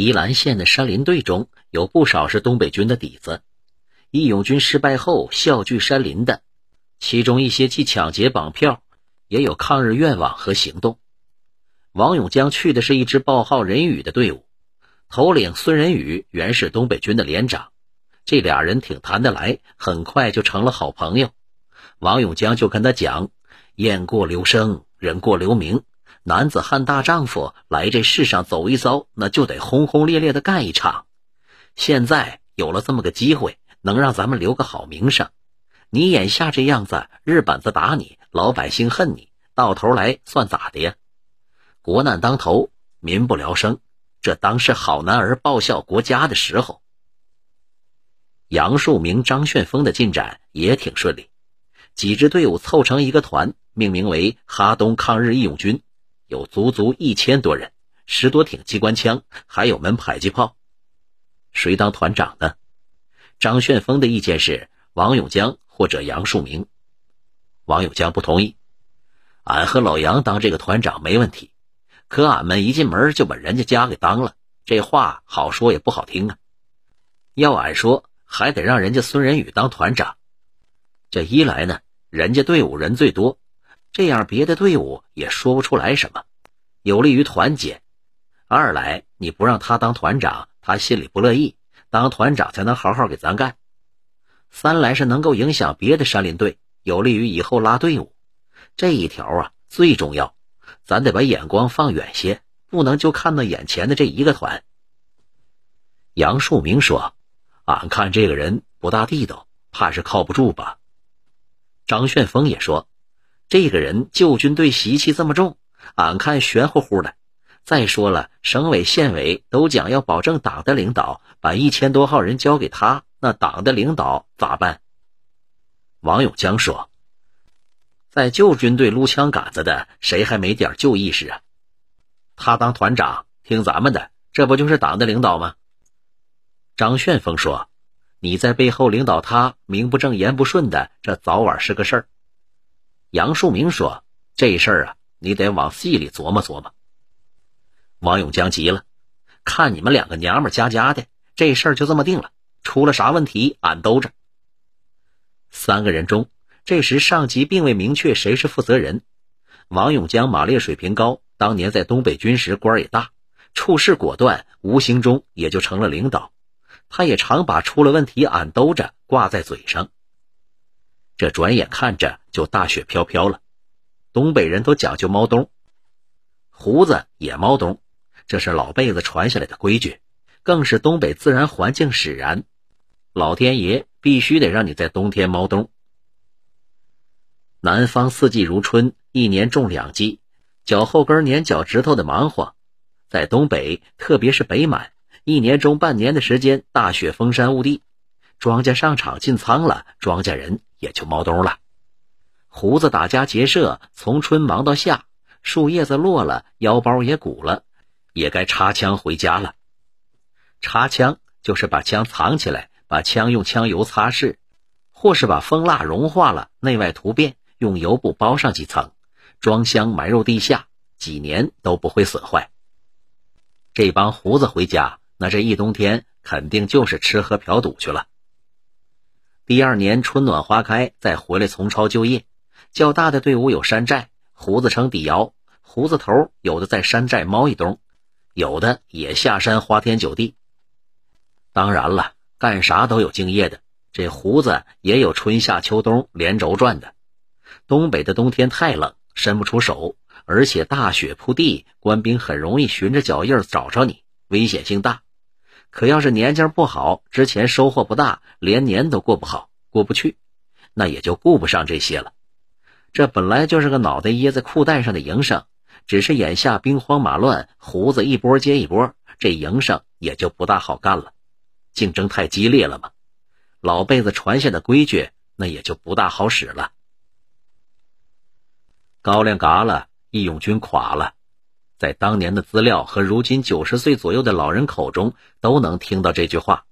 宜兰县的山林队中有不少是东北军的底子，义勇军失败后笑聚山林的，其中一些既抢劫绑票，也有抗日愿望和行动。王永江去的是一支报号任宇的队伍，头领孙仁宇原是东北军的连长，这俩人挺谈得来，很快就成了好朋友。王永江就跟他讲：“雁过留声，人过留名。男子汉大丈夫来这世上走一遭，那就得轰轰烈烈的干一场。现在有了这么个机会，能让咱们留个好名声。你眼下这样子，日本子打你，老百姓恨你，到头来算咋的呀？国难当头，民不聊生，这当是好男儿报效国家的时候。”杨树明、张旋风的进展也挺顺利。几支队伍凑成一个团，命名为“哈东抗日义勇军”，有足足一千多人，十多挺机关枪，还有门迫击炮。谁当团长呢？张旋风的意见是王永江或者杨树明。王永江不同意，俺和老杨当这个团长没问题，可俺们一进门就把人家家给当了，这话好说也不好听啊。要俺说，还得让人家孙仁宇当团长。这一来呢。人家队伍人最多，这样别的队伍也说不出来什么，有利于团结。二来你不让他当团长，他心里不乐意，当团长才能好好给咱干。三来是能够影响别的山林队，有利于以后拉队伍。这一条啊最重要，咱得把眼光放远些，不能就看到眼前的这一个团。杨树明说：“俺看这个人不大地道，怕是靠不住吧。”张旋风也说：“这个人旧军队习气这么重，俺看玄乎乎的。再说了，省委、县委都讲要保证党的领导，把一千多号人交给他，那党的领导咋办？”王永江说：“在旧军队撸枪杆子的，谁还没点旧意识啊？他当团长，听咱们的，这不就是党的领导吗？”张旋风说。你在背后领导他，名不正言不顺的，这早晚是个事儿。杨树明说：“这事儿啊，你得往细里琢磨琢磨。”王永江急了：“看你们两个娘们家家的，这事儿就这么定了，出了啥问题，俺兜着。”三个人中，这时上级并未明确谁是负责人。王永江马列水平高，当年在东北军时官也大，处事果断，无形中也就成了领导。他也常把出了问题俺兜着挂在嘴上。这转眼看着就大雪飘飘了。东北人都讲究猫冬，胡子也猫冬，这是老辈子传下来的规矩，更是东北自然环境使然。老天爷必须得让你在冬天猫冬。南方四季如春，一年种两季，脚后跟粘脚趾头的忙活，在东北，特别是北满。一年中半年的时间，大雪封山雾地，庄稼上场进仓了，庄稼人也就猫冬了。胡子打家劫舍，从春忙到夏，树叶子落了，腰包也鼓了，也该插枪回家了。插枪就是把枪藏起来，把枪用枪油擦拭，或是把蜂蜡融化了，内外涂遍，用油布包上几层，装箱埋入地下，几年都不会损坏。这帮胡子回家。那这一冬天肯定就是吃喝嫖赌去了。第二年春暖花开，再回来从超就业。较大的队伍有山寨，胡子称底窑，胡子头有的在山寨猫一冬，有的也下山花天酒地。当然了，干啥都有敬业的，这胡子也有春夏秋冬连轴转的。东北的冬天太冷，伸不出手，而且大雪铺地，官兵很容易循着脚印找着你，危险性大。可要是年景不好，之前收获不大，连年都过不好，过不去，那也就顾不上这些了。这本来就是个脑袋掖在裤带上的营生，只是眼下兵荒马乱，胡子一波接一波，这营生也就不大好干了。竞争太激烈了嘛，老辈子传下的规矩，那也就不大好使了。高粱嘎了，义勇军垮了。在当年的资料和如今九十岁左右的老人口中，都能听到这句话。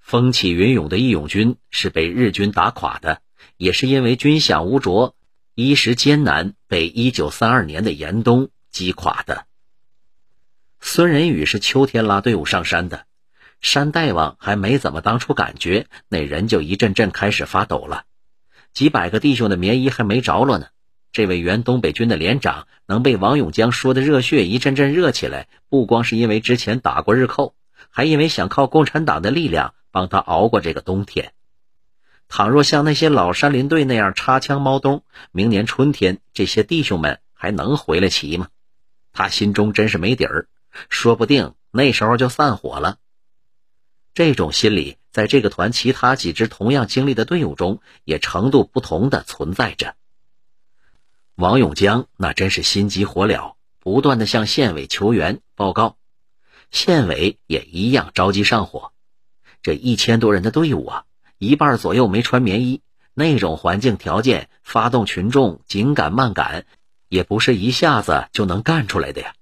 风起云涌的义勇军是被日军打垮的，也是因为军饷无着，衣食艰难，被一九三二年的严冬击垮的。孙仁宇是秋天拉队伍上山的，山大王还没怎么当出感觉，那人就一阵阵开始发抖了。几百个弟兄的棉衣还没着落呢。这位原东北军的连长能被王永江说的热血一阵阵热起来，不光是因为之前打过日寇，还因为想靠共产党的力量帮他熬过这个冬天。倘若像那些老山林队那样插枪猫冬，明年春天这些弟兄们还能回来骑吗？他心中真是没底儿，说不定那时候就散伙了。这种心理在这个团其他几支同样经历的队伍中也程度不同的存在着。王永江那真是心急火燎，不断的向县委求援报告，县委也一样着急上火。这一千多人的队伍啊，一半左右没穿棉衣，那种环境条件，发动群众紧赶慢赶，也不是一下子就能干出来的呀。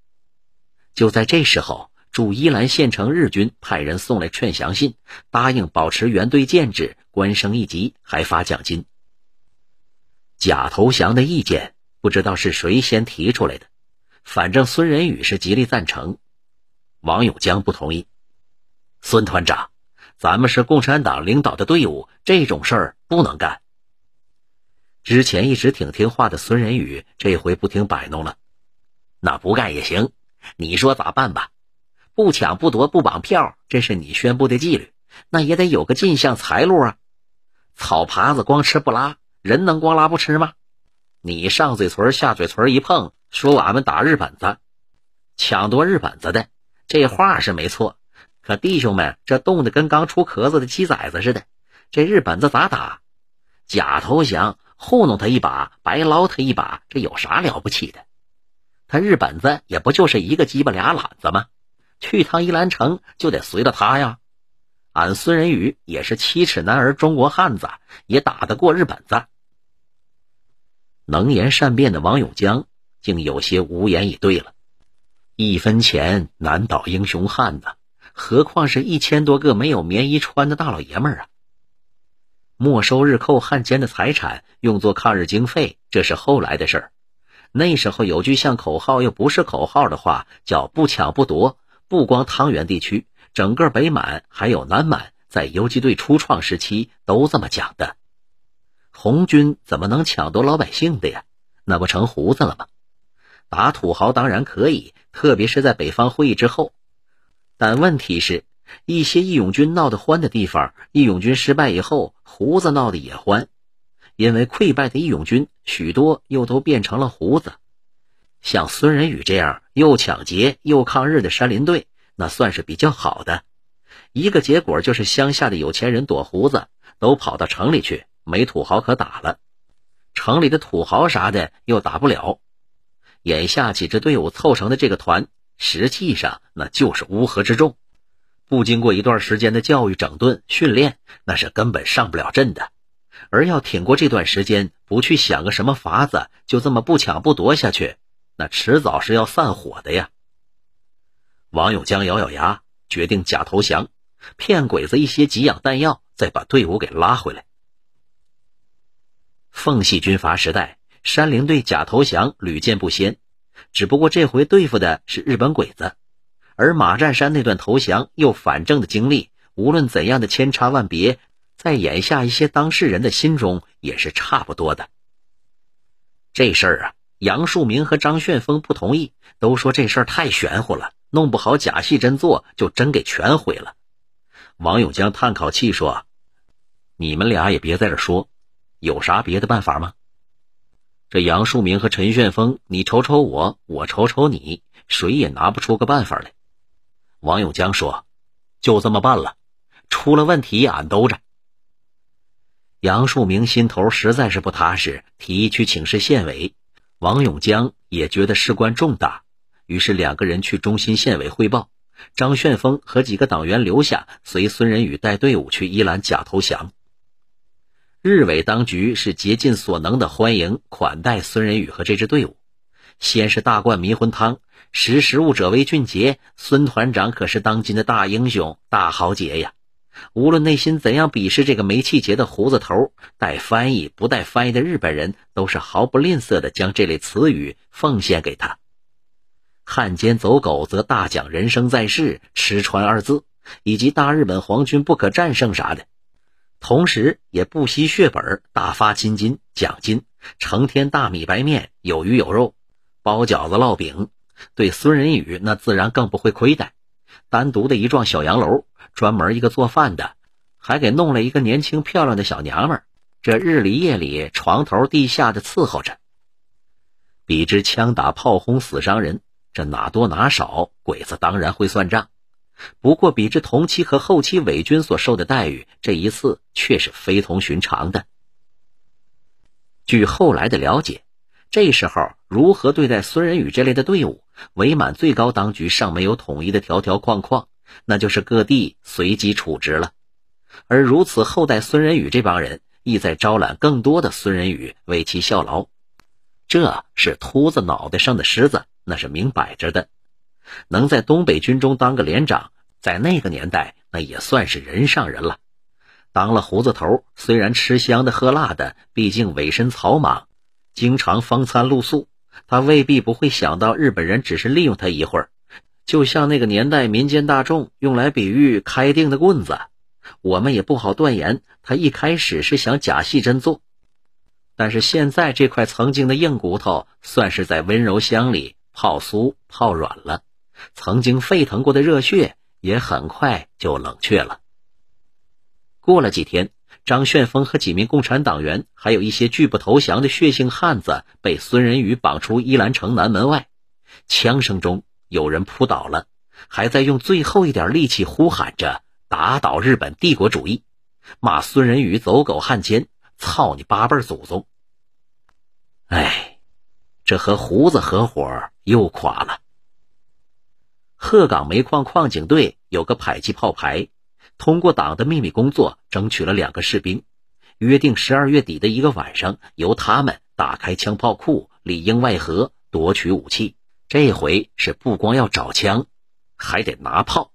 就在这时候，驻伊兰县城日军派人送来劝降信，答应保持原队建制，官升一级，还发奖金。假投降的意见。不知道是谁先提出来的，反正孙仁宇是极力赞成，王永江不同意。孙团长，咱们是共产党领导的队伍，这种事儿不能干。之前一直挺听话的孙仁宇，这回不听摆弄了。那不干也行，你说咋办吧？不抢不夺不绑票，这是你宣布的纪律，那也得有个进项财路啊。草耙子光吃不拉，人能光拉不吃吗？你上嘴唇下嘴唇一碰，说俺们打日本子，抢夺日本子的，这话是没错。可弟兄们这冻得跟刚出壳子的鸡崽子似的，这日本子咋打？假投降，糊弄他一把，白捞他一把，这有啥了不起的？他日本子也不就是一个鸡巴俩懒子吗？去趟伊兰城就得随了他呀。俺孙仁宇也是七尺男儿中国汉子，也打得过日本子。能言善辩的王永江竟有些无言以对了。一分钱难倒英雄汉呐，何况是一千多个没有棉衣穿的大老爷们儿啊！没收日寇汉奸的财产，用作抗日经费，这是后来的事儿。那时候有句像口号又不是口号的话，叫“不抢不夺”。不光汤原地区，整个北满还有南满，在游击队初创时期都这么讲的。红军怎么能抢夺老百姓的呀？那不成胡子了吗？打土豪当然可以，特别是在北方会议之后。但问题是，一些义勇军闹得欢的地方，义勇军失败以后，胡子闹得也欢。因为溃败的义勇军许多又都变成了胡子。像孙仁宇这样又抢劫又抗日的山林队，那算是比较好的。一个结果就是乡下的有钱人躲胡子，都跑到城里去。没土豪可打了，城里的土豪啥的又打不了。眼下几支队伍凑成的这个团，实际上那就是乌合之众。不经过一段时间的教育、整顿、训练，那是根本上不了阵的。而要挺过这段时间，不去想个什么法子，就这么不抢不夺下去，那迟早是要散伙的呀。王永江咬咬牙，决定假投降，骗鬼子一些给养弹药，再把队伍给拉回来。奉系军阀时代，山林队假投降屡见不鲜，只不过这回对付的是日本鬼子，而马占山那段投降又反正的经历，无论怎样的千差万别，在眼下一些当事人的心中也是差不多的。这事儿啊，杨树明和张旋风不同意，都说这事儿太玄乎了，弄不好假戏真做，就真给全毁了。王永江叹口气说：“你们俩也别在这说。”有啥别的办法吗？这杨树明和陈旋风，你瞅瞅我，我瞅瞅你，谁也拿不出个办法来。王永江说：“就这么办了，出了问题俺兜着。”杨树明心头实在是不踏实，提议去请示县委。王永江也觉得事关重大，于是两个人去中心县委汇报。张旋风和几个党员留下，随孙仁宇带队伍去伊兰假投降。日伪当局是竭尽所能的欢迎款待孙仁宇和这支队伍，先是大灌迷魂汤，识时务者为俊杰。孙团长可是当今的大英雄、大豪杰呀！无论内心怎样鄙视这个没气节的胡子头，带翻译不带翻译的日本人都是毫不吝啬的将这类词语奉献给他。汉奸走狗则大讲人生在世、吃穿二字，以及大日本皇军不可战胜啥的。同时，也不惜血本，大发金金奖金，成天大米白面，有鱼有肉，包饺子烙饼。对孙仁宇那自然更不会亏待，单独的一幢小洋楼，专门一个做饭的，还给弄了一个年轻漂亮的小娘们儿，这日里夜里床头地下的伺候着。比之枪打炮轰死伤人，这哪多哪少，鬼子当然会算账。不过，比之同期和后期伪军所受的待遇，这一次却是非同寻常的。据后来的了解，这时候如何对待孙仁宇这类的队伍，伪满最高当局尚没有统一的条条框框，那就是各地随机处置了。而如此厚待孙仁宇这帮人，意在招揽更多的孙仁宇为其效劳，这是秃子脑袋上的虱子，那是明摆着的。能在东北军中当个连长，在那个年代那也算是人上人了。当了胡子头，虽然吃香的喝辣的，毕竟委身草莽，经常风餐露宿，他未必不会想到日本人只是利用他一会儿，就像那个年代民间大众用来比喻开腚的棍子。我们也不好断言，他一开始是想假戏真做。但是现在这块曾经的硬骨头，算是在温柔乡里泡酥泡软了。曾经沸腾过的热血也很快就冷却了。过了几天，张旋风和几名共产党员，还有一些拒不投降的血性汉子，被孙仁宇绑出依兰城南门外。枪声中，有人扑倒了，还在用最后一点力气呼喊着“打倒日本帝国主义”，骂孙仁宇走狗汉奸，操你八辈祖宗！哎，这和胡子合伙又垮了。鹤岗煤矿矿井队有个迫击炮排，通过党的秘密工作争取了两个士兵，约定十二月底的一个晚上，由他们打开枪炮库，里应外合夺取武器。这回是不光要找枪，还得拿炮。